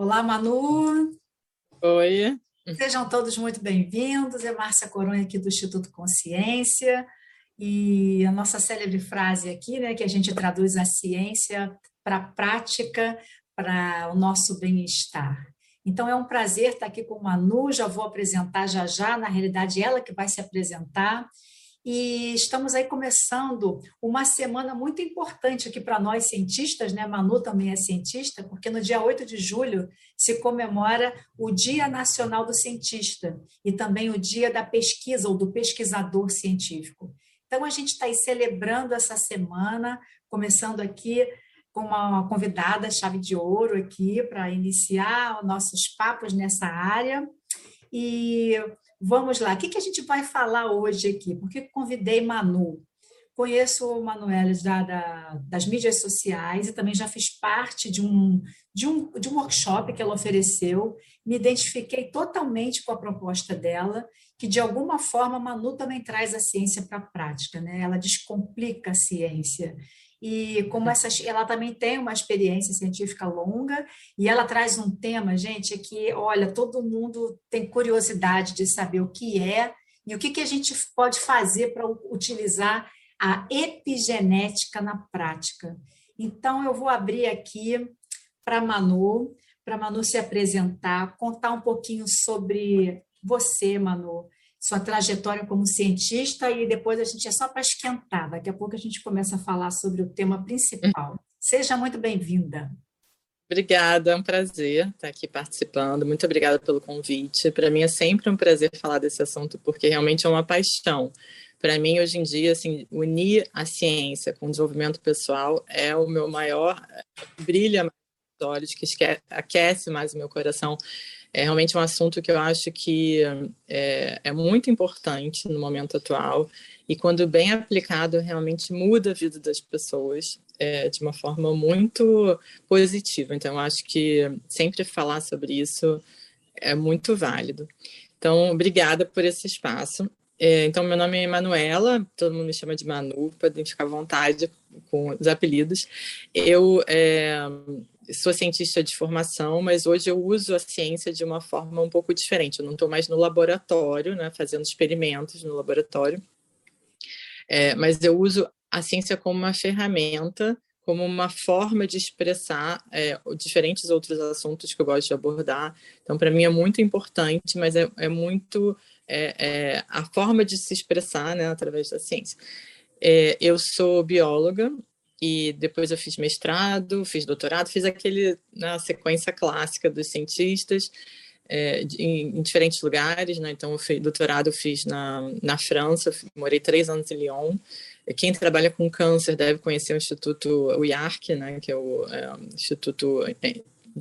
Olá, Manu. Oi. Sejam todos muito bem-vindos. É Márcia Coronha aqui do Instituto Consciência. E a nossa célebre frase aqui, né, que a gente traduz a ciência para a prática, para o nosso bem-estar. Então é um prazer estar aqui com o Manu, já vou apresentar já já, na realidade ela que vai se apresentar. E estamos aí começando uma semana muito importante aqui para nós cientistas, né? Manu também é cientista, porque no dia 8 de julho se comemora o Dia Nacional do Cientista e também o Dia da Pesquisa ou do Pesquisador Científico. Então a gente está aí celebrando essa semana, começando aqui com uma convidada chave de ouro aqui para iniciar nossos papos nessa área. E Vamos lá, o que, que a gente vai falar hoje aqui? Porque convidei Manu. Conheço o Manuel da, da, das mídias sociais e também já fiz parte de um, de, um, de um workshop que ela ofereceu. Me identifiquei totalmente com a proposta dela, que de alguma forma a Manu também traz a ciência para a prática, né? ela descomplica a ciência. E como essa, ela também tem uma experiência científica longa, e ela traz um tema, gente, que, olha, todo mundo tem curiosidade de saber o que é e o que, que a gente pode fazer para utilizar a epigenética na prática. Então, eu vou abrir aqui para Manu, para Manu se apresentar, contar um pouquinho sobre você, Manu, sua trajetória como cientista e depois a gente é só para esquentar. Daqui a pouco a gente começa a falar sobre o tema principal. Seja muito bem-vinda. Obrigada, é um prazer estar aqui participando. Muito obrigada pelo convite. Para mim é sempre um prazer falar desse assunto porque realmente é uma paixão. Para mim, hoje em dia, assim, unir a ciência com o desenvolvimento pessoal é o meu maior brilha mais olhos, que aquece mais o meu coração é realmente um assunto que eu acho que é, é muito importante no momento atual e quando bem aplicado realmente muda a vida das pessoas é, de uma forma muito positiva. Então eu acho que sempre falar sobre isso é muito válido. Então obrigada por esse espaço. É, então meu nome é Manuela, todo mundo me chama de Manu, podem ficar à vontade com os apelidos. Eu é, sou cientista de formação, mas hoje eu uso a ciência de uma forma um pouco diferente. Eu não estou mais no laboratório, né, fazendo experimentos no laboratório, é, mas eu uso a ciência como uma ferramenta, como uma forma de expressar é, diferentes outros assuntos que eu gosto de abordar. Então, para mim é muito importante, mas é, é muito é, é a forma de se expressar né, através da ciência. É, eu sou bióloga, e depois eu fiz mestrado, fiz doutorado, fiz aquele na né, sequência clássica dos cientistas é, em, em, diferentes lugares, né? Então, eu fiz, doutorado eu fiz na, na França, morei três anos em Lyon. Quem trabalha com câncer deve conhecer o Instituto o IARC, né? Que é o é, Instituto é,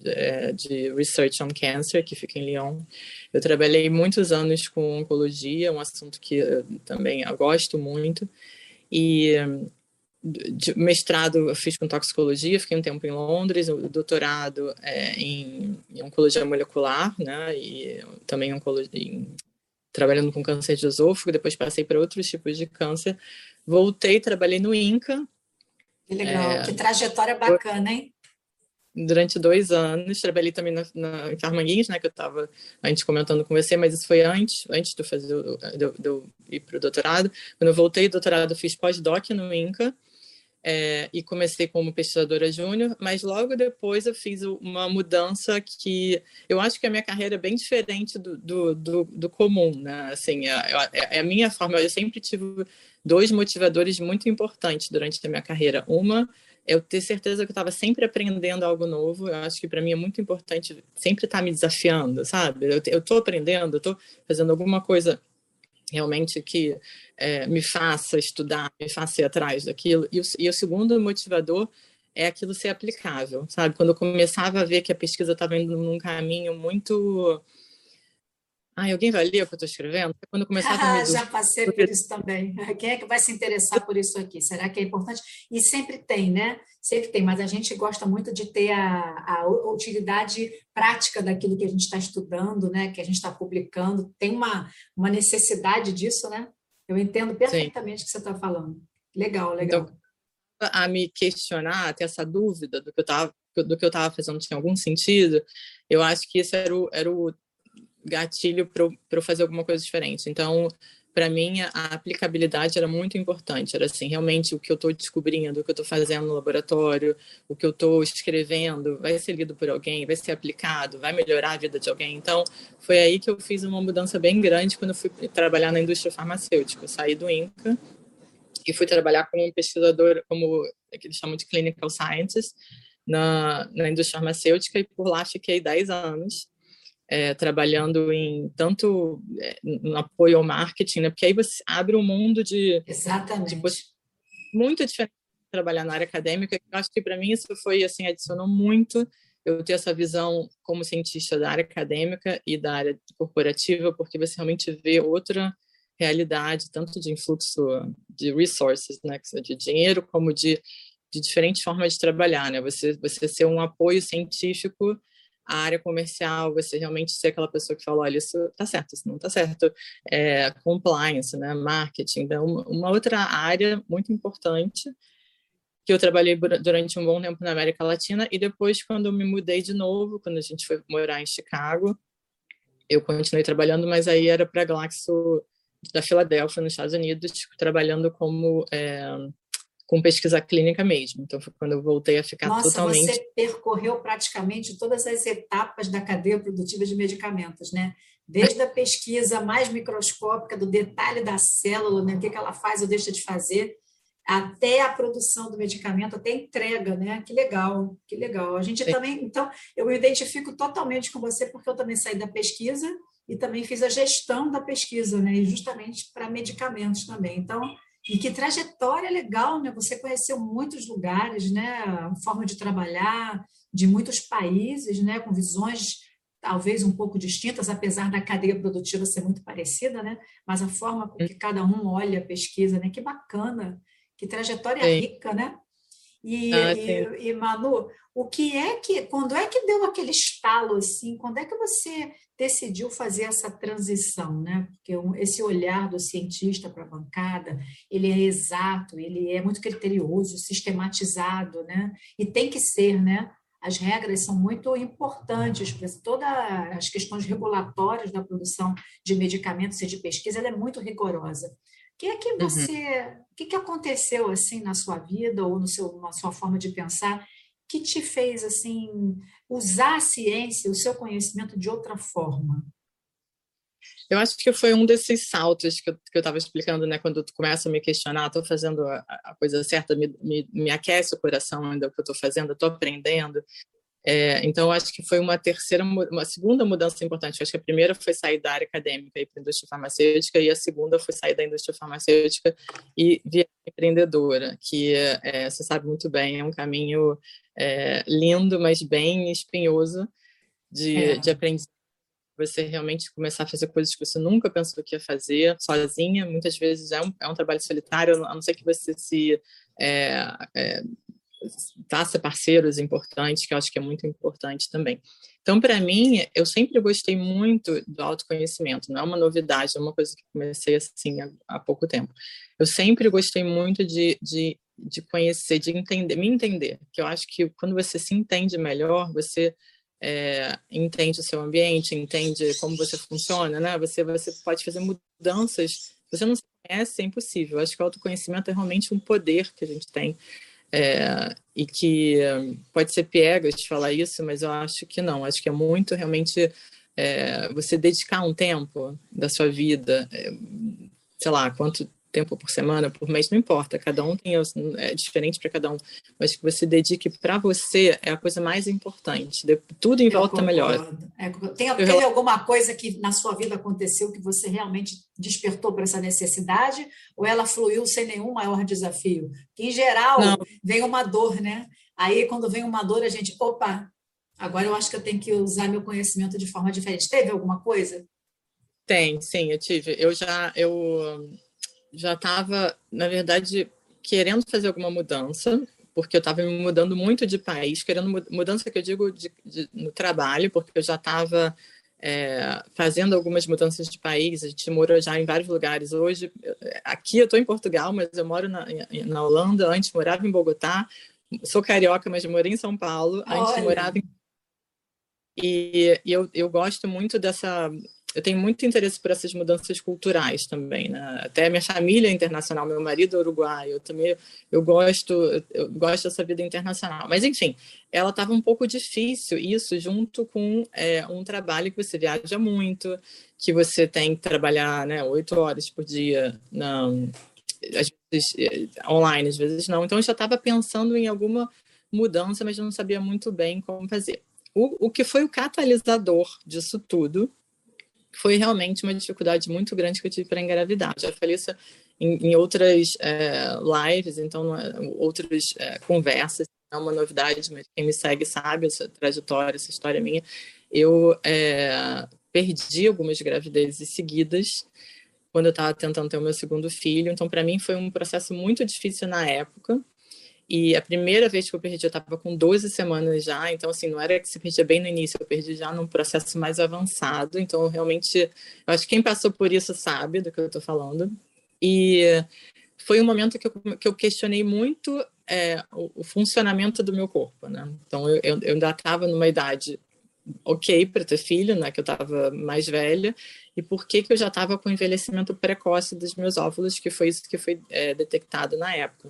é, de Research on Cancer, que fica em Lyon. Eu trabalhei muitos anos com oncologia, um assunto que também eu gosto muito. E mestrado eu fiz com toxicologia, fiquei um tempo em Londres, o doutorado é, em, em, oncologia molecular, né, e também oncologia, em, trabalhando com câncer de esôfago, depois passei para outros tipos de câncer, voltei, trabalhei no INCA. Que legal, é, que trajetória bacana, hein? Durante dois anos, trabalhei também na, na, em Carmanguinhos, né, que eu estava antes comentando com você, mas isso foi antes, antes de eu, fazer, de, de eu ir para o doutorado. Quando eu voltei do doutorado, eu fiz pós-doc no INCA, é, e comecei como pesquisadora júnior, mas logo depois eu fiz uma mudança que eu acho que a minha carreira é bem diferente do, do, do, do comum, né? Assim, é, é, é, a minha forma, eu sempre tive dois motivadores muito importantes durante a minha carreira. Uma eu ter certeza que eu estava sempre aprendendo algo novo. Eu acho que para mim é muito importante sempre estar tá me desafiando, sabe? Eu estou aprendendo, estou fazendo alguma coisa realmente que é, me faça estudar, me faça ir atrás daquilo. E o, e o segundo motivador é aquilo ser aplicável, sabe? Quando eu começava a ver que a pesquisa estava indo num caminho muito Ai, alguém vai ler o que eu estou escrevendo? Quando começar a Já passei por isso também. Quem é que vai se interessar por isso aqui? Será que é importante? E sempre tem, né? Sempre tem, mas a gente gosta muito de ter a, a utilidade prática daquilo que a gente está estudando, né? Que a gente está publicando. Tem uma, uma necessidade disso, né? Eu entendo perfeitamente o que você está falando. Legal, legal. Então, a me questionar, ter essa dúvida do que eu estava do que eu estava fazendo tinha algum sentido, eu acho que esse era o, era o gatilho para eu fazer alguma coisa diferente. Então, para mim, a aplicabilidade era muito importante. Era assim, realmente o que eu estou descobrindo, o que eu estou fazendo no laboratório, o que eu estou escrevendo, vai ser lido por alguém, vai ser aplicado, vai melhorar a vida de alguém. Então, foi aí que eu fiz uma mudança bem grande quando fui trabalhar na indústria farmacêutica. Eu saí do INCA e fui trabalhar como pesquisador, como é que eles chamam de clinical scientist, na, na indústria farmacêutica, e por lá fiquei 10 anos é, trabalhando em tanto é, no apoio ao marketing, né? Porque aí você abre um mundo de exatamente de, muito diferente de trabalhar na área acadêmica. Eu acho que para mim isso foi assim adicionou muito eu ter essa visão como cientista da área acadêmica e da área corporativa, porque você realmente vê outra realidade, tanto de influxo de resources, né, de dinheiro, como de, de diferentes formas de trabalhar, né? Você você ser um apoio científico a área comercial, você realmente ser aquela pessoa que fala, olha, isso está certo, isso não está certo, é, compliance, né, marketing, então uma outra área muito importante que eu trabalhei durante um bom tempo na América Latina e depois quando eu me mudei de novo, quando a gente foi morar em Chicago, eu continuei trabalhando, mas aí era para Glaxo da Filadélfia, nos Estados Unidos, trabalhando como é, com pesquisa clínica mesmo. Então foi quando eu voltei a ficar Nossa, totalmente. Você percorreu praticamente todas as etapas da cadeia produtiva de medicamentos, né? Desde a pesquisa mais microscópica, do detalhe da célula, né? o que, que ela faz ou deixa de fazer, até a produção do medicamento, até a entrega, né? Que legal, que legal. A gente Sim. também, então, eu me identifico totalmente com você, porque eu também saí da pesquisa e também fiz a gestão da pesquisa, né? E justamente para medicamentos também. Então, e que trajetória legal, né? Você conheceu muitos lugares, né? A forma de trabalhar de muitos países, né? Com visões talvez um pouco distintas, apesar da cadeia produtiva ser muito parecida, né? Mas a forma com que cada um olha a pesquisa, né? Que bacana, que trajetória Sim. rica, né? E, ah, e, e, Manu, o que é que, quando é que deu aquele estalo assim? Quando é que você decidiu fazer essa transição, né? Porque esse olhar do cientista para a bancada, ele é exato, ele é muito criterioso, sistematizado, né? E tem que ser, né? As regras são muito importantes para todas as questões regulatórias da produção de medicamentos e de pesquisa, ela é muito rigorosa. O que é que uhum. você, uhum. o que, que aconteceu assim na sua vida ou no seu, na sua forma de pensar que te fez assim usar a ciência, o seu conhecimento de outra forma? Eu acho que foi um desses saltos que eu estava explicando, né? Quando tu começa a me questionar, estou fazendo a, a, coisa certa, me, me, me, aquece o coração ainda o que eu estou fazendo, estou aprendendo. É, então, acho que foi uma terceira, uma segunda mudança importante. acho que a primeira foi sair da área acadêmica e para a indústria farmacêutica, e a segunda foi sair da indústria farmacêutica e vir empreendedora, que é, você sabe muito bem, é um caminho é, lindo, mas bem espinhoso de, é. de aprendizagem. Você realmente começar a fazer coisas que você nunca pensou que ia fazer sozinha. Muitas vezes é um, é um trabalho solitário, a não ser que você se é, faça parceiros importantes, que eu acho que é muito importante também. Então, para mim, eu sempre gostei muito do autoconhecimento, não é uma novidade, é uma coisa que comecei assim há, há pouco tempo. Eu sempre gostei muito de, de, de conhecer, de entender, me entender, que eu acho que quando você se entende melhor, você é, entende o seu ambiente, entende como você funciona, né? Você, você pode fazer mudanças. Você não conhece, é impossível. Acho que o autoconhecimento é realmente um poder que a gente tem é, e que pode ser piegas falar isso, mas eu acho que não. Acho que é muito realmente é, você dedicar um tempo da sua vida, é, sei lá, quanto tempo por semana, por mês, não importa, cada um tem é diferente para cada um, mas que você dedique para você é a coisa mais importante. Tudo em volta melhor. É, tem, teve alguma coisa que na sua vida aconteceu que você realmente despertou para essa necessidade ou ela fluiu sem nenhum maior desafio? Que em geral não. vem uma dor, né? Aí quando vem uma dor a gente, opa, agora eu acho que eu tenho que usar meu conhecimento de forma diferente. Teve alguma coisa? Tem, sim, eu tive. Eu já eu já estava, na verdade, querendo fazer alguma mudança, porque eu estava me mudando muito de país, querendo mudança que eu digo de, de, no trabalho, porque eu já estava é, fazendo algumas mudanças de país, a gente morou já em vários lugares. Hoje, aqui eu estou em Portugal, mas eu moro na, na Holanda, antes morava em Bogotá, sou carioca, mas morei em São Paulo. A gente morava em... E, e eu, eu gosto muito dessa eu tenho muito interesse por essas mudanças culturais também, né? Até minha família é internacional, meu marido é uruguaio, eu também eu gosto, eu gosto dessa vida internacional. Mas enfim, ela estava um pouco difícil isso junto com é, um trabalho que você viaja muito, que você tem que trabalhar, né, oito horas por dia, não, às vezes é, online, às vezes não. Então eu já estava pensando em alguma mudança, mas não sabia muito bem como fazer. O, o que foi o catalisador disso tudo foi realmente uma dificuldade muito grande que eu tive para engravidar. Já falei isso em, em outras é, lives, então, é, outras é, conversas, não é uma novidade, mas quem me segue sabe essa trajetória, essa história minha. Eu é, perdi algumas gravidezes seguidas quando eu estava tentando ter o meu segundo filho, então, para mim, foi um processo muito difícil na época. E a primeira vez que eu perdi, eu estava com 12 semanas já, então, assim, não era que se perdia bem no início, eu perdi já num processo mais avançado. Então, realmente, eu acho que quem passou por isso sabe do que eu estou falando. E foi um momento que eu, que eu questionei muito é, o, o, funcionamento do meu corpo, né? Então, eu, eu, eu ainda estava numa idade ok para ter filho, né? Que eu estava mais velha. E por que, que eu já estava com envelhecimento precoce dos meus óvulos, que foi isso que foi é, detectado na época.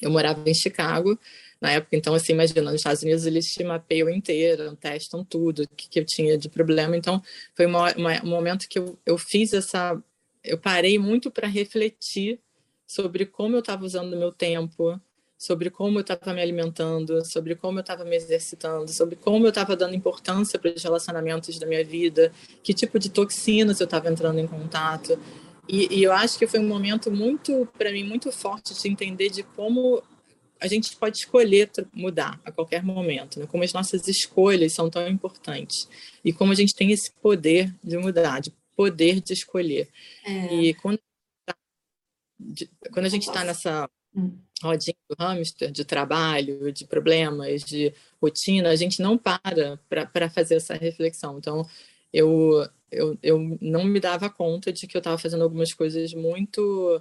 Eu morava em Chicago na época, então, assim, imagina, nos Estados Unidos eles te mapeiam inteiro, testam tudo que, que eu tinha de problema. Então, foi uma, uma, um momento que eu, eu fiz essa. Eu parei muito para refletir sobre como eu estava usando o meu tempo, sobre como eu estava me alimentando, sobre como eu estava me exercitando, sobre como eu estava dando importância para os relacionamentos da minha vida, que tipo de toxinas eu estava entrando em contato. E, e, eu acho que foi um momento muito, para mim, muito forte de entender de como a gente pode escolher mudar a qualquer momento, né? como as nossas escolhas são tão importantes e como a gente tem esse poder de mudar, de poder de escolher. É. E quando, quando a gente está nessa hum. rodinha do hamster, de trabalho, de problemas, de rotina, a gente não para para fazer essa reflexão. Então, eu eu, eu não me dava conta de que eu estava fazendo algumas coisas muito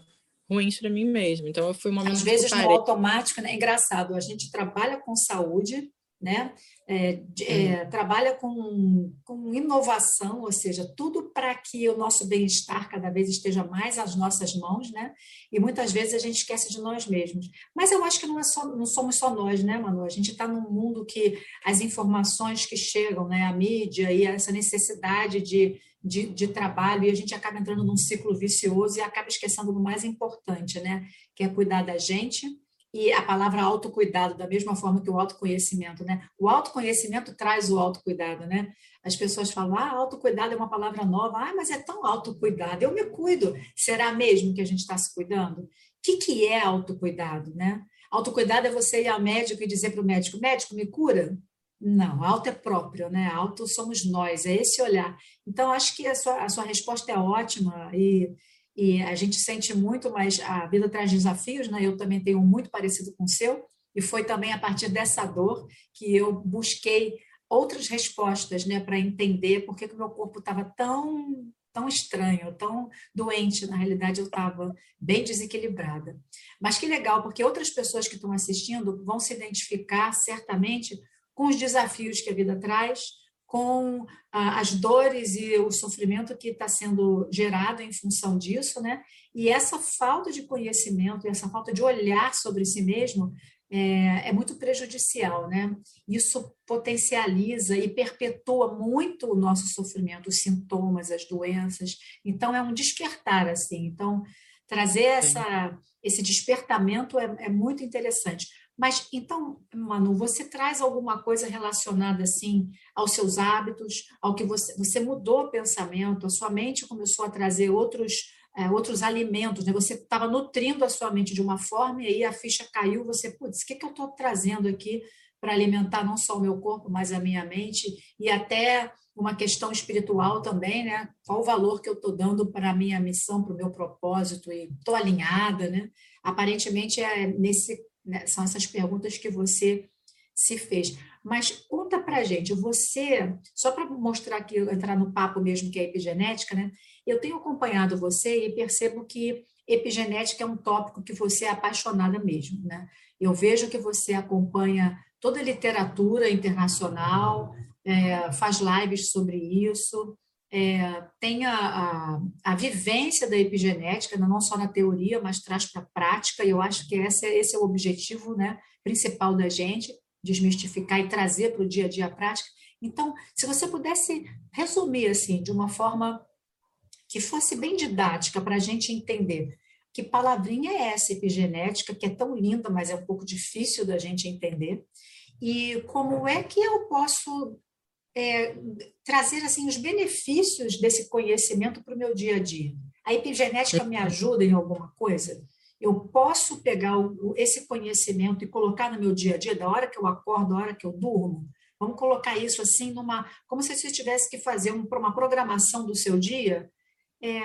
ruins para mim mesmo. Então, eu fui uma Às vezes, no automático, né? é engraçado, a gente trabalha com saúde, né? É, é, trabalha com, com inovação, ou seja, tudo para que o nosso bem-estar cada vez esteja mais às nossas mãos, né? E muitas vezes a gente esquece de nós mesmos. Mas eu acho que não, é só, não somos só nós, né, Manu? A gente está num mundo que as informações que chegam, né, a mídia e essa necessidade de, de, de trabalho, e a gente acaba entrando num ciclo vicioso e acaba esquecendo do mais importante, né? Que é cuidar da gente e a palavra autocuidado, da mesma forma que o autoconhecimento, né? O autoconhecimento traz o autocuidado, né? As pessoas falam, ah, autocuidado é uma palavra nova, ah, mas é tão autocuidado, eu me cuido. Será mesmo que a gente está se cuidando? O que, que é autocuidado, né? Autocuidado é você ir ao médico e dizer para o médico, médico, me cura? Não, auto é próprio, né? Auto somos nós, é esse olhar. Então, acho que a sua, a sua resposta é ótima e e a gente sente muito, mas a vida traz desafios, né? Eu também tenho um muito parecido com o seu, e foi também a partir dessa dor que eu busquei outras respostas, né, para entender por que o meu corpo estava tão tão estranho, tão doente, na realidade eu estava bem desequilibrada. Mas que legal, porque outras pessoas que estão assistindo vão se identificar certamente com os desafios que a vida traz, com as dores e o sofrimento que está sendo gerado em função disso, né? E essa falta de conhecimento, essa falta de olhar sobre si mesmo é, é, muito prejudicial, né? Isso potencializa e perpetua muito o nosso sofrimento, os sintomas, as doenças. Então, é um despertar, assim. Então, trazer essa, esse despertamento é, é muito interessante. Mas então, Manu, você traz alguma coisa relacionada assim aos seus hábitos, ao que você você mudou o pensamento, a sua mente começou a trazer outros é, outros alimentos, né? Você estava nutrindo a sua mente de uma forma e aí a ficha caiu, você, putz, o que, que eu estou trazendo aqui para alimentar não só o meu corpo, mas a minha mente e até uma questão espiritual também, né? Qual o valor que eu estou dando para a minha missão, para o meu propósito e estou alinhada, né? Aparentemente é nesse né? São essas perguntas que você se fez. Mas conta para gente, você, só para mostrar aqui, entrar no papo mesmo que é epigenética, né? Eu tenho acompanhado você e percebo que epigenética é um tópico que você é apaixonada mesmo, né? Eu vejo que você acompanha toda a literatura internacional, é, faz lives sobre isso, é, tem a, a, a, vivência da epigenética, não só na teoria, mas traz para a prática, e eu acho que esse, é, esse é o objetivo né, principal da gente, desmistificar e trazer para o dia a dia a prática. Então, se você pudesse resumir assim, de uma forma que fosse bem didática para a gente entender que palavrinha é essa epigenética, que é tão linda, mas é um pouco difícil da gente entender, e como é que eu posso é, trazer assim os benefícios desse conhecimento para o meu dia a dia. A epigenética me ajuda em alguma coisa? Eu posso pegar o, esse conhecimento e colocar no meu dia a dia, da hora que eu acordo, da hora que eu durmo? Vamos colocar isso assim numa, como se você tivesse que fazer um, uma programação do seu dia. É,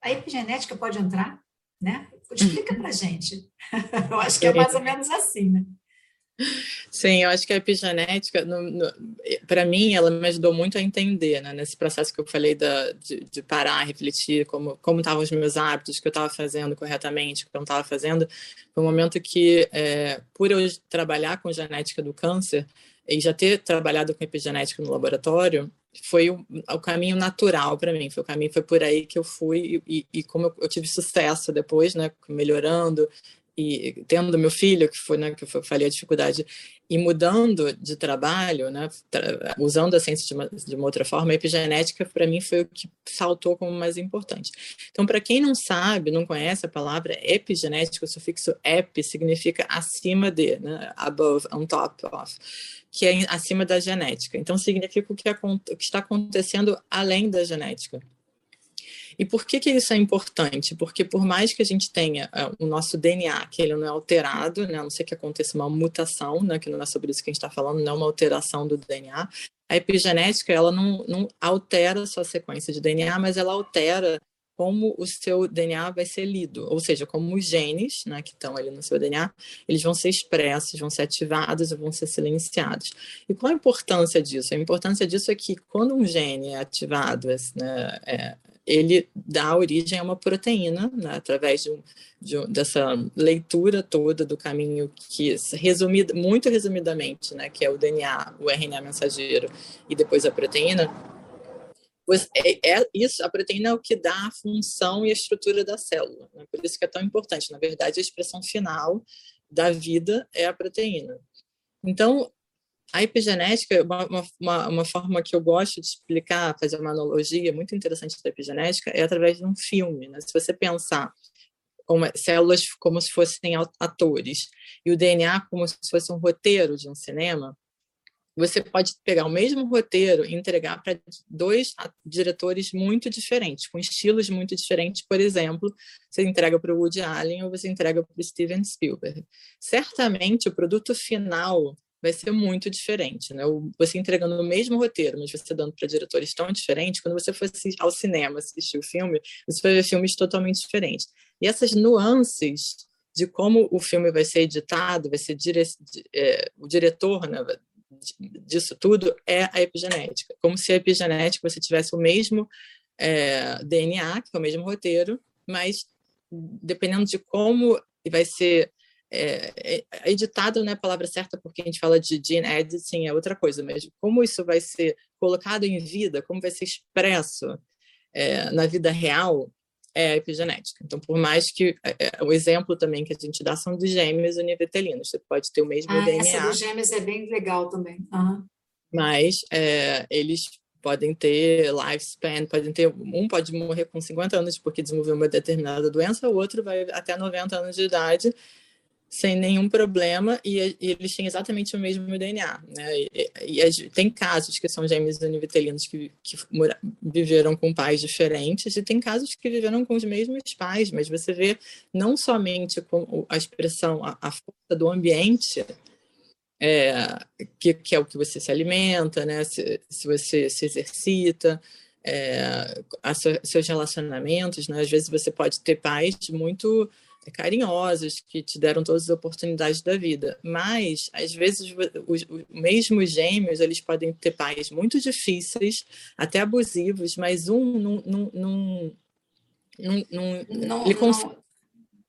a epigenética pode entrar, né? Explica para gente. eu acho que é mais ou menos assim, né? Sim, eu acho que a epigenética, para mim, ela me ajudou muito a entender, né, nesse processo que eu falei da, de, de parar, refletir como como estavam os meus hábitos, que eu estava fazendo corretamente, que eu não estava fazendo. Foi um momento que, é, por eu trabalhar com genética do câncer e já ter trabalhado com epigenética no laboratório, foi o, o caminho natural para mim. Foi o caminho, foi por aí que eu fui e, e como eu, eu, tive sucesso depois, né, melhorando e tendo meu filho, que foi, né, que eu falei a dificuldade, e mudando de trabalho, né, usando a ciência de uma, de uma outra forma, a epigenética para mim foi o que saltou como mais importante. Então, para quem não sabe, não conhece a palavra epigenética, o sufixo epi significa acima de, né, above, on top of, que é acima da genética. Então, significa o que, o que está acontecendo além da genética. E por que, que isso é importante? Porque por mais que a gente tenha uh, o nosso DNA, que ele não é alterado, né, a não ser que aconteça uma mutação, né, que não é sobre isso que a gente está falando, não é uma alteração do DNA, a epigenética ela não, não altera a sua sequência de DNA, mas ela altera como o seu DNA vai ser lido, ou seja, como os genes né, que estão ali no seu DNA, eles vão ser expressos, vão ser ativados e vão ser silenciados. E qual a importância disso? A importância disso é que quando um gene é ativado, né, é, ele dá origem a uma proteína, né, através de, de, dessa leitura toda do caminho que, resumido, muito resumidamente, né, que é o DNA, o RNA mensageiro e depois a proteína, é, é, isso, a proteína é o que dá a função e a estrutura da célula. Né? Por isso que é tão importante. Na verdade, a expressão final da vida é a proteína. Então, a epigenética, uma, uma, uma, forma que eu gosto de explicar, fazer uma analogia muito interessante da epigenética, é através de um filme. Né? Se você pensar células como se fossem atores e o DNA como se fosse um roteiro de um cinema, você pode pegar o mesmo roteiro e entregar para dois diretores muito diferentes, com estilos muito diferentes. Por exemplo, você entrega para o Woody Allen ou você entrega para o Steven Spielberg. Certamente, o produto final vai ser muito diferente, né? Você entregando o mesmo roteiro, mas você dando para diretores tão diferentes, quando você for ao cinema assistir o filme, você vai ver filmes totalmente diferentes. E essas nuances de como o filme vai ser editado, vai ser dire... é, o diretor né, disso tudo é a epigenética. Como se a epigenética você tivesse o mesmo é, DNA, que é o mesmo roteiro, mas dependendo de como vai ser é, é, editado não é a palavra certa porque a gente fala de gene editing, é outra coisa, mas como isso vai ser colocado em vida, como vai ser expresso é, na vida real, é a epigenética. Então, por mais que é, é, o exemplo também que a gente dá são de gêmeos univitelinos, você pode ter o mesmo ah, DNA. Essa dos gêmeos é bem legal também. Uhum. Mas eles podem ter lifespan, podem ter um pode morrer com 50 anos porque desenvolveu uma determinada doença, o outro vai até 90 anos de idade sem nenhum problema e, e, eles têm exatamente o mesmo DNA. Né? E, e, tem casos que são gêmeos univitelinos que, que viveram com pais diferentes e tem casos que viveram com os mesmos pais, mas você vê não somente com a expressão, a, a força do ambiente, é, que, que, é o que você se alimenta, né? se, se você se exercita, é, a, seus relacionamentos, né? às vezes você pode ter pais muito carinhosos, que te deram todas as oportunidades da vida. Mas, às vezes, os, os mesmos gêmeos, eles podem ter pais muito difíceis, até abusivos, mas um não... não, não, não, não, ele cons...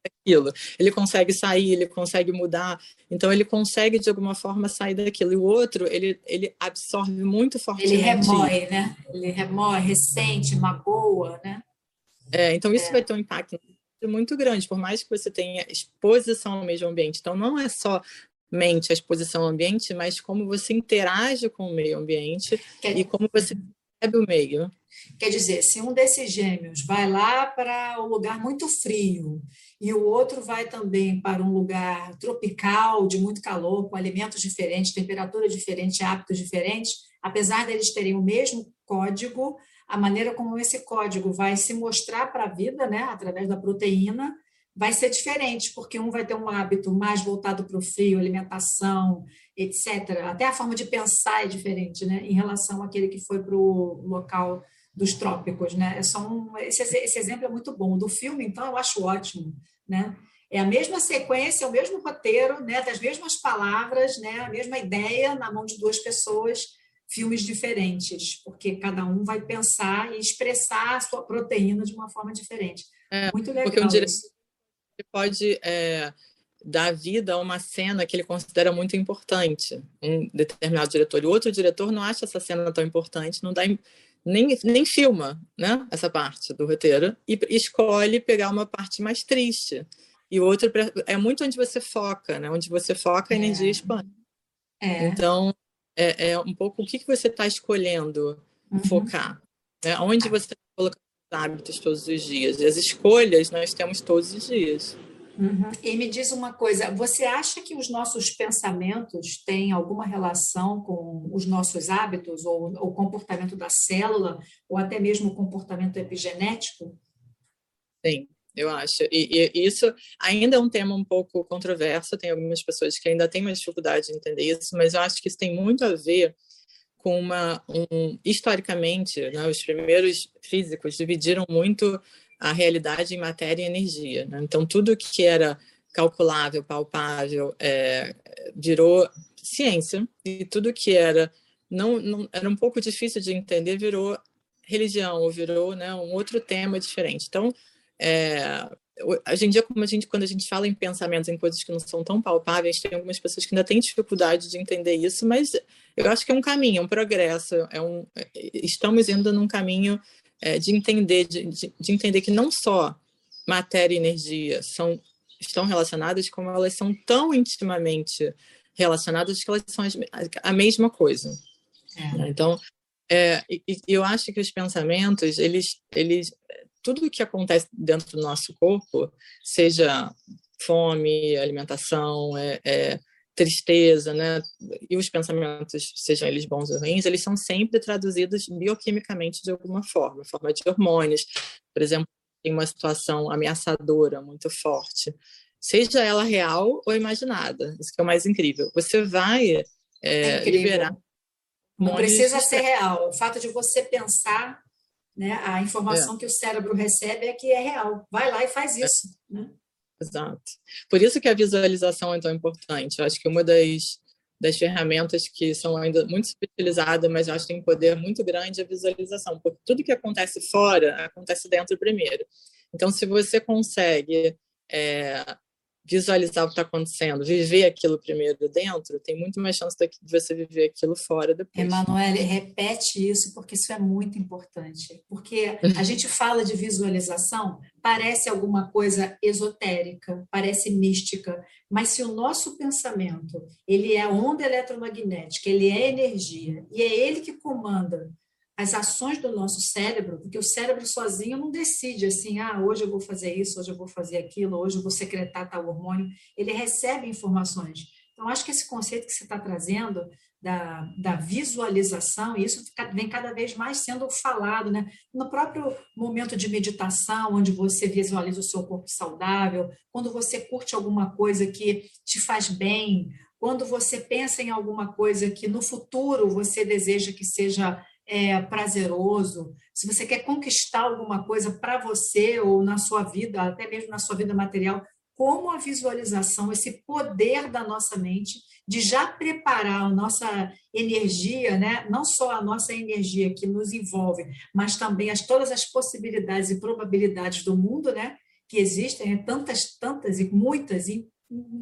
daquilo. Ele consegue sair, ele consegue mudar, então ele consegue de alguma forma sair daquilo. E o outro, ele, ele absorve muito fortemente. Ele remói, né? Ele remói, ressente, magoa, né? É, então isso é. vai ter um impacto muito grande, por mais que você tenha exposição ao meio ambiente. Então não é só mente a exposição ao ambiente, mas como você interage com o meio ambiente e como você recebe o meio. Quer dizer, se um desses gêmeos vai lá para um lugar muito frio e o outro vai também para um lugar tropical, de muito calor, com alimentos diferentes, temperatura diferente, hábitos diferentes, apesar deles terem o mesmo código, a maneira como esse código vai se mostrar para a vida, né, através da proteína, vai ser diferente, porque um vai ter um hábito mais voltado para o frio, alimentação, etc. Até a forma de pensar é diferente, né, em relação àquele que foi para o local dos trópicos, né? É só um, esse, esse exemplo é muito bom. Do filme, então, eu acho ótimo, né? É a mesma sequência, o mesmo roteiro, né? Das mesmas palavras, né? A mesma ideia na mão de duas pessoas, filmes diferentes, porque cada um vai pensar e expressar a sua proteína de uma forma diferente. É, muito legal. Porque um diretor pode é, dar vida a uma cena que ele considera muito importante, um determinado diretor. E o outro diretor não acha essa cena tão importante, não dá nem, nem filma né, essa parte do roteiro e escolhe pegar uma parte mais triste. E o outro é muito onde você foca, né? Onde você foca, a energia é. expande. É. Então, é, é, um pouco o que, que você está escolhendo uhum. focar. Né? Onde você está colocando os hábitos todos os dias. E as escolhas nós temos todos os dias. Uhum. E me diz uma coisa, você acha que os nossos pensamentos têm alguma relação com os nossos hábitos, ou o comportamento da célula, ou até mesmo o comportamento epigenético? Sim, eu acho. E, e, isso ainda é um tema um pouco controverso, tem algumas pessoas que ainda têm mais dificuldade de entender isso, mas eu acho que isso tem muito a ver com uma. Um, historicamente, né, os primeiros físicos dividiram muito a realidade em matéria e energia. Né? Então, tudo que era calculável, palpável, é, virou ciência, e tudo que era não, não, era um pouco difícil de entender virou religião, ou virou né, um outro tema diferente. Então, é, hoje em dia, como a gente, quando a gente fala em pensamentos, em coisas que não são tão palpáveis, tem algumas pessoas que ainda têm dificuldade de entender isso, mas eu acho que é um caminho, é um progresso, é um, é, estamos indo num caminho é, de entender de, de, de, entender que não só matéria e energia são estão relacionadas, como elas são tão intimamente relacionadas que elas são a mesma coisa. É. Então, é, eu acho que os pensamentos, eles, eles, tudo o que acontece dentro do nosso corpo, seja fome, alimentação, é, é tristeza, né? E os pensamentos, sejam eles bons ou ruins, eles são sempre traduzidos bioquimicamente de alguma forma, forma de hormônios. Por exemplo, em uma situação ameaçadora muito forte, seja ela real ou imaginada, isso que é o mais incrível. Você vai é, é liberar. Não precisa ser real. O fato de você pensar, né, a informação é. que o cérebro recebe é que é real. Vai lá e faz é. isso. Né? Exato. Por isso que a visualização é tão importante. Eu acho que uma das, das ferramentas que são ainda muito utilizadas, mas eu acho que tem um poder muito grande é a visualização, porque tudo que acontece fora acontece dentro primeiro. Então, se você consegue é, visualizar o que está acontecendo, viver aquilo primeiro dentro, tem muito mais chance de você viver aquilo fora depois. Emanuele, repete isso, porque isso é muito importante. Porque a gente fala de visualização, parece alguma coisa esotérica, parece mística, mas se o nosso pensamento ele é onda eletromagnética, ele é energia, e é ele que comanda as ações do nosso cérebro, porque o cérebro sozinho não decide assim, ah, hoje eu vou fazer isso, hoje eu vou fazer aquilo, hoje eu vou secretar tal hormônio. Ele recebe informações. Então, acho que esse conceito que você está trazendo da, da visualização, isso vem cada vez mais sendo falado, né? No próprio momento de meditação, onde você visualiza o seu corpo saudável, quando você curte alguma coisa que te faz bem, quando você pensa em alguma coisa que no futuro você deseja que seja é, prazeroso, se você quer conquistar alguma coisa para você ou na sua vida, até mesmo na sua vida material, como a visualização, esse poder da nossa mente de já preparar a nossa energia, né? não só a nossa energia que nos envolve, mas também as, todas as possibilidades e probabilidades do mundo, né? que existem né, tantas, tantas e muitas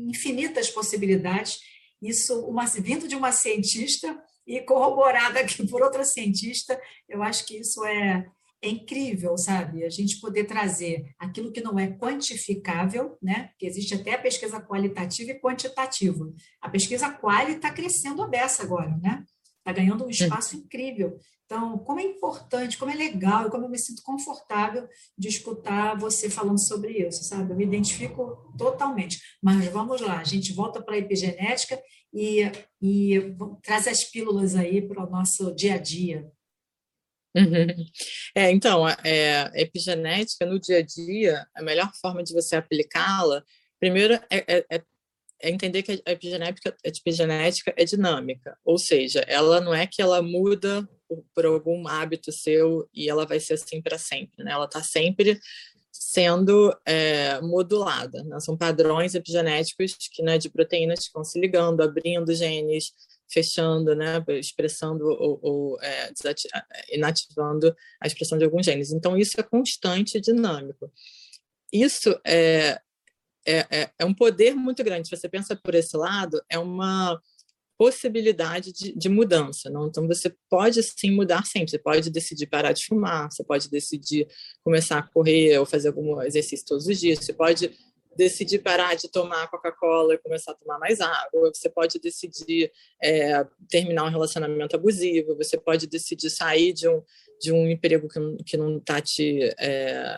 infinitas possibilidades. Isso, uma, vindo de uma cientista e corroborada aqui por outra cientista, eu acho que isso é, é incrível, sabe? A gente poder trazer aquilo que não é quantificável, né? Que existe até a pesquisa qualitativa e quantitativa. A pesquisa quali está crescendo a beça agora, né? Está ganhando um espaço incrível. Então, como é importante, como é legal e como eu me sinto confortável de escutar você falando sobre isso, sabe? Eu me identifico totalmente. Mas vamos lá, a gente volta para a epigenética e, e traz as pílulas aí para o nosso dia a dia. Uhum. É, então, é, epigenética no dia a dia, a melhor forma de você aplicá-la, primeiro é, é, é é entender que a epigenética, a epigenética é dinâmica, ou seja, ela não é que ela muda por, por algum hábito seu e ela vai ser assim para sempre, né? Ela está sempre sendo é, modulada, né? são padrões epigenéticos que, né, de proteínas que estão se ligando, abrindo genes, fechando, né, expressando ou, ou é, inativando a expressão de alguns genes. Então, isso é constante e dinâmico. Isso é, é, é, é, um poder muito grande. Se você pensa por esse lado, é uma possibilidade de, de, mudança. Não? Então, você pode sim mudar sempre. Você pode decidir parar de fumar, você pode decidir começar a correr ou fazer algum exercício todos os dias, você pode decidir parar de tomar Coca-Cola e começar a tomar mais água, você pode decidir é, terminar um relacionamento abusivo, você pode decidir sair de um, de um emprego que, que não está te é,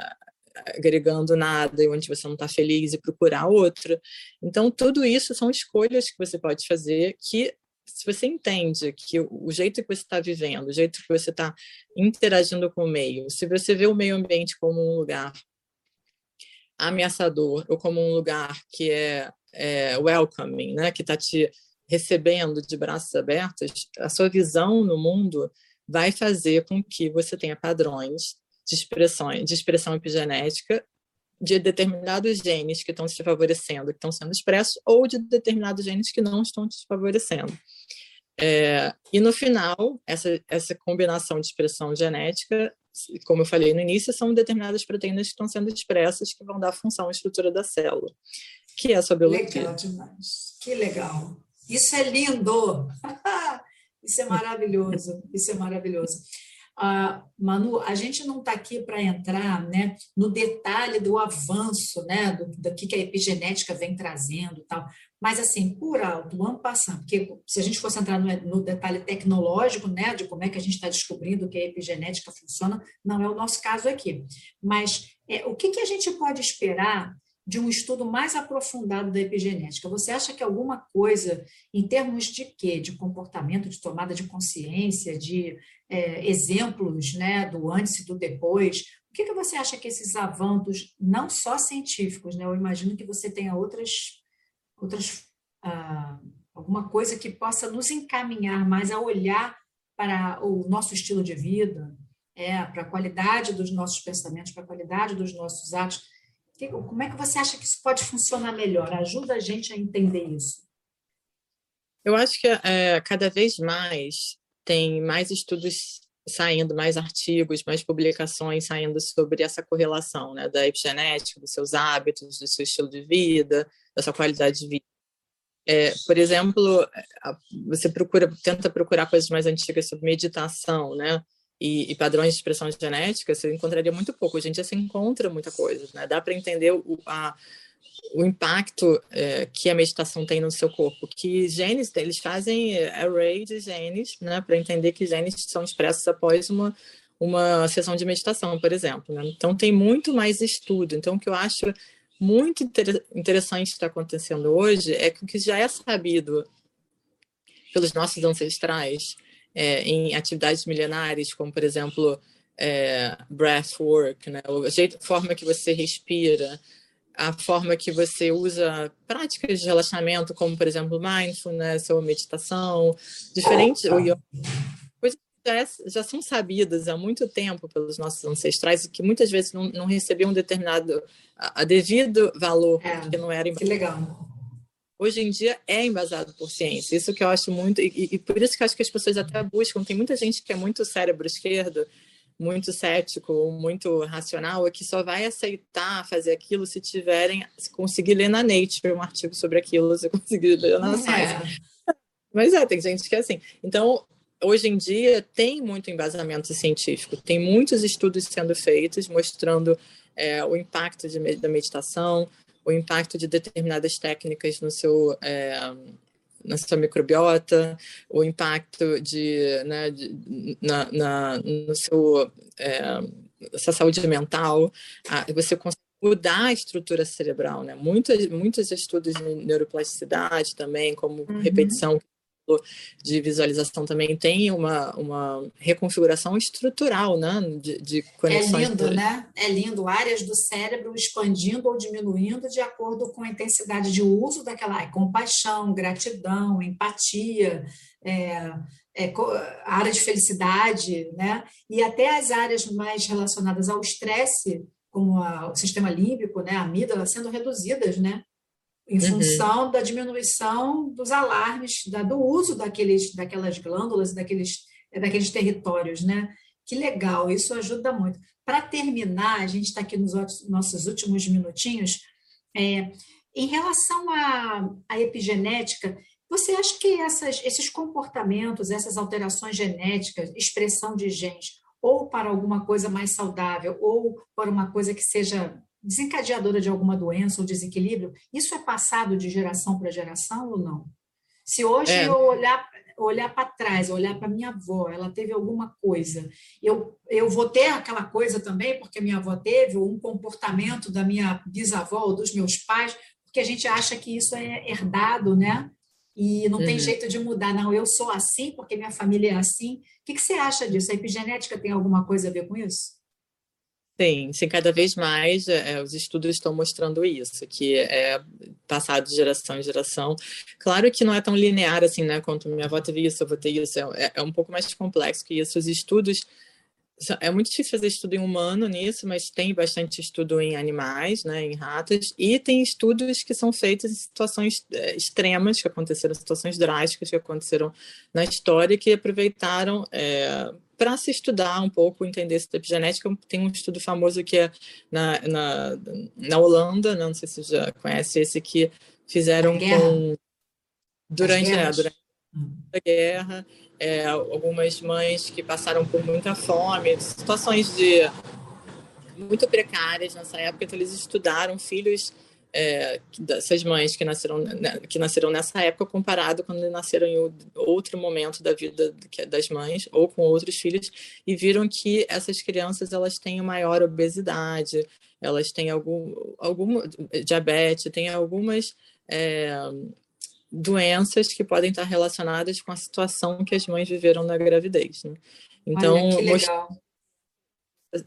agregando nada e onde você não está feliz e procurar outro. Então, tudo isso são escolhas que você pode fazer que se você entende que o jeito que você está vivendo, o jeito que você está interagindo com o meio, se você vê o meio ambiente como um lugar ameaçador ou como um lugar que é, é welcoming, né, que está te recebendo de braços abertos, a sua visão no mundo vai fazer com que você tenha padrões de expressão, de expressão epigenética de determinados genes que estão se favorecendo, que estão sendo expressos, ou de determinados genes que não estão te favorecendo. É, e no final, essa, essa combinação de expressão genética, como eu falei no início, são determinadas proteínas que estão sendo expressas que vão dar função à estrutura da célula, que é a sua biologia. Legal demais. Que legal. Isso é lindo. Isso é maravilhoso. Isso é maravilhoso. Ah, Manu, a gente não está aqui para entrar né, no detalhe do avanço né, do, do que a epigenética vem trazendo tal, mas assim, por alto, ano passado, porque se a gente fosse entrar no, no detalhe tecnológico, né, de como é que a gente está descobrindo que a epigenética funciona, não é o nosso caso aqui. Mas é, o que, que a gente pode esperar de um estudo mais aprofundado da epigenética. Você acha que alguma coisa, em termos de quê? De comportamento, de tomada de consciência, de é, exemplos né, do antes e do depois. O que, que você acha que esses avanços, não só científicos, né, eu imagino que você tenha outras, outras ah, alguma coisa que possa nos encaminhar mais a olhar para o nosso estilo de vida, é, para a qualidade dos nossos pensamentos, para a qualidade dos nossos atos. Como é que você acha que isso pode funcionar melhor? Ajuda a gente a entender isso. Eu acho que é, cada vez mais tem mais estudos saindo, mais artigos, mais publicações saindo sobre essa correlação né, da epigenética, dos seus hábitos, do seu estilo de vida, da sua qualidade de vida. É, por exemplo, você procura, tenta procurar coisas mais antigas sobre meditação, né? E, e, padrões de expressão genética, você encontraria muito pouco. Hoje em dia você encontra muita coisa, né? Dá para entender o, a, o impacto é, que a meditação tem no seu corpo, que genes, eles fazem array de genes, né, para entender que genes são expressos após uma, uma sessão de meditação, por exemplo. Né? Então, tem muito mais estudo. Então, o que eu acho muito inter interessante está acontecendo hoje é que o que já é sabido pelos nossos ancestrais é, em atividades milenares, como, por exemplo, é, breathwork, né? a jeito, forma que você respira, a forma que você usa práticas de relaxamento, como, por exemplo, mindfulness ou meditação, diferentes. Coisas que já, já, são sabidas há muito tempo pelos nossos ancestrais e que muitas vezes não, não recebiam um determinado, a, a devido valor, é, porque não era. Que legal. Hoje em dia é embasado por ciência, isso que eu acho muito, e, e por isso que eu acho que as pessoas até buscam. Tem muita gente que é muito cérebro esquerdo, muito cético, muito racional, que só vai aceitar fazer aquilo se tiverem, se conseguir ler na Nature um artigo sobre aquilo, se conseguir ler na Science. É. Mas é, tem gente que é assim. Então, hoje em dia, tem muito embasamento científico, tem muitos estudos sendo feitos mostrando é, o impacto de, da meditação, o impacto de determinadas técnicas no seu é, na sua microbiota, o impacto de, né, de na, na, no seu é, sua saúde mental, você consegue mudar a estrutura cerebral, né? Muitos, muitos estudos de neuroplasticidade também, como uhum. repetição de visualização também tem uma, uma reconfiguração estrutural, né? De, de conexões. É lindo, né? É lindo. Áreas do cérebro expandindo ou diminuindo de acordo com a intensidade de uso daquela área. Compaixão, gratidão, empatia, é, é, área de felicidade, né? E até as áreas mais relacionadas ao estresse, como a, o sistema límbico, né? A amígdala, sendo reduzidas, né? Em uhum. função da diminuição dos alarmes, da, do uso daqueles, daquelas glândulas, daqueles, daqueles territórios, né? Que legal, isso ajuda muito. Para terminar, a gente está aqui nos nossos últimos minutinhos, é, em relação à, à epigenética, você acha que essas, esses comportamentos, essas alterações genéticas, expressão de genes, ou para alguma coisa mais saudável, ou para uma coisa que seja desencadeadora de alguma doença ou desequilíbrio, isso é passado de geração para geração ou não? Se hoje é. eu olhar, olhar para trás, olhar para minha avó, ela teve alguma coisa, eu, eu vou ter aquela coisa também, porque minha avó teve, ou um comportamento da minha bisavó ou dos meus pais, porque a gente acha que isso é herdado, né? E não uhum. tem jeito de mudar, não. Eu sou assim porque minha família é assim. O que, que você acha disso? A epigenética tem alguma coisa a ver com isso? Sim, sim, cada vez mais é, os estudos estão mostrando isso, que é passado de geração em geração. Claro que não é tão linear assim, né? Quanto minha avó teve isso, eu vou ter isso, é, é um pouco mais complexo que isso. Os estudos é muito difícil fazer estudo em humano nisso, mas tem bastante estudo em animais, né, em ratas, e tem estudos que são feitos em situações é, extremas, que aconteceram, situações drásticas que aconteceram na história, que aproveitaram é, para se estudar um pouco, entender essa epigenética. Tem um estudo famoso que é na, na, na Holanda, não sei se você já conhece esse, que fizeram com durante, né, durante a guerra é, algumas mães que passaram por muita fome, situações de muito precárias nessa época, então eles estudaram filhos é, dessas mães que nasceram, que nasceram nessa época comparado quando nasceram em outro momento da vida das mães ou com outros filhos e viram que essas crianças elas têm maior obesidade, elas têm algum, algum diabetes, têm algumas é, doenças que podem estar relacionadas com a situação que as mães viveram na gravidez. Né? Então, Olha,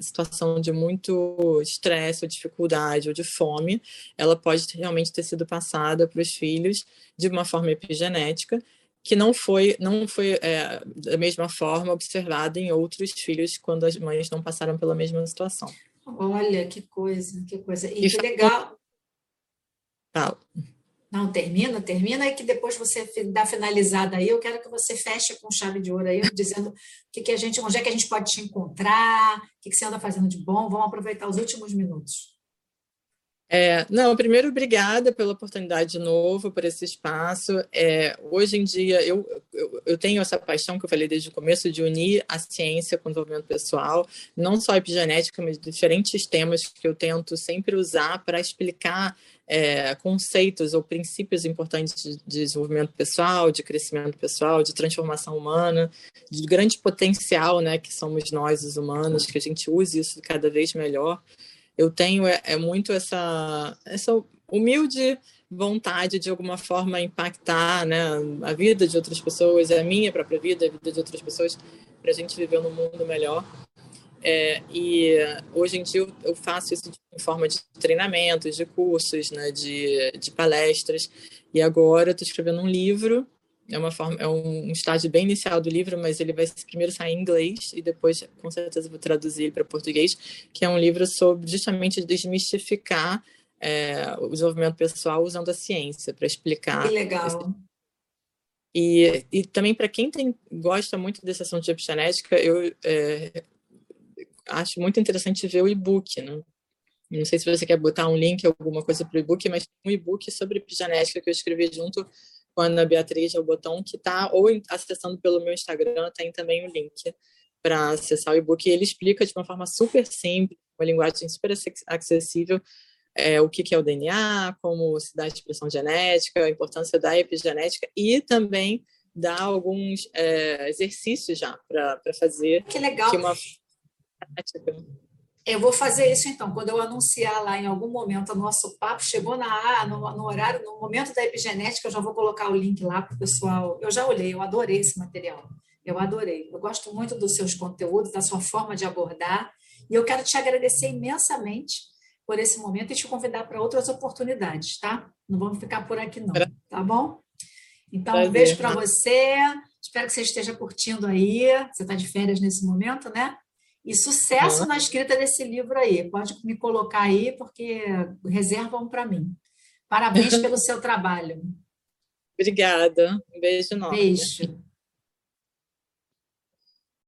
situação de muito estresse ou dificuldade ou de fome, ela pode realmente ter sido passada para os filhos de uma forma epigenética que não foi não foi é, da mesma forma observada em outros filhos quando as mães não passaram pela mesma situação. Olha que coisa, que coisa. E, e que legal. Fala. Não, termina, termina e que depois você dá finalizada aí. Eu quero que você feche com chave de ouro aí, dizendo que, que a gente, onde é que a gente pode te encontrar, o que, que você anda fazendo de bom. Vamos aproveitar os últimos minutos. É, não, primeiro, obrigada pela oportunidade de novo, por esse espaço. É, hoje em dia, eu, eu, eu, tenho essa paixão que eu falei desde o começo de unir a ciência com o desenvolvimento pessoal, não só epigenética, mas diferentes temas que eu tento sempre usar para explicar é, conceitos ou princípios importantes de, desenvolvimento pessoal, de crescimento pessoal, de transformação humana, de grande potencial, né, que somos nós, os humanos, que a gente use isso cada vez melhor. Eu tenho é, é muito essa, essa humilde vontade de alguma forma impactar né, a vida de outras pessoas, a minha própria vida, a vida de outras pessoas, para a gente viver num mundo melhor. É, e hoje em dia eu, eu, faço isso em forma de treinamentos, de cursos, né, de, de palestras. E agora estou escrevendo um livro. É uma forma, é um, estágio bem inicial do livro, mas ele vai primeiro sair em inglês e depois, com certeza, vou traduzir ele para português, que é um livro sobre justamente desmistificar é, o desenvolvimento pessoal usando a ciência para explicar. Que legal. Esse... E, e também para quem tem, gosta muito desse assunto de epigenética, eu é, acho muito interessante ver o e-book, né? Não sei se você quer botar um link, alguma coisa para o e-book, mas um e-book sobre epigenética que eu escrevi junto com a Ana Beatriz o botão que está ou acessando pelo meu Instagram, tem também o link para acessar o e-book. Ele explica de uma forma super simples, uma linguagem super acessível, é, o que, que é o DNA, como se dá a expressão genética, a importância da epigenética e também dá alguns é, exercícios já para fazer. Que legal. Que uma... Eu vou fazer isso então, quando eu anunciar lá em algum momento o nosso papo, chegou na no, no horário, no momento da epigenética, eu já vou colocar o link lá para o pessoal. Eu já olhei, eu adorei esse material. Eu adorei. Eu gosto muito dos seus conteúdos, da sua forma de abordar. E eu quero te agradecer imensamente por esse momento e te convidar para outras oportunidades, tá? Não vamos ficar por aqui, não, tá bom? Então, Prazer. um beijo para você. Espero que você esteja curtindo aí. Você está de férias nesse momento, né? E sucesso uhum. na escrita desse livro aí. Pode me colocar aí, porque reservam para mim. Parabéns pelo seu trabalho. Obrigada. Um beijo enorme. Beijo.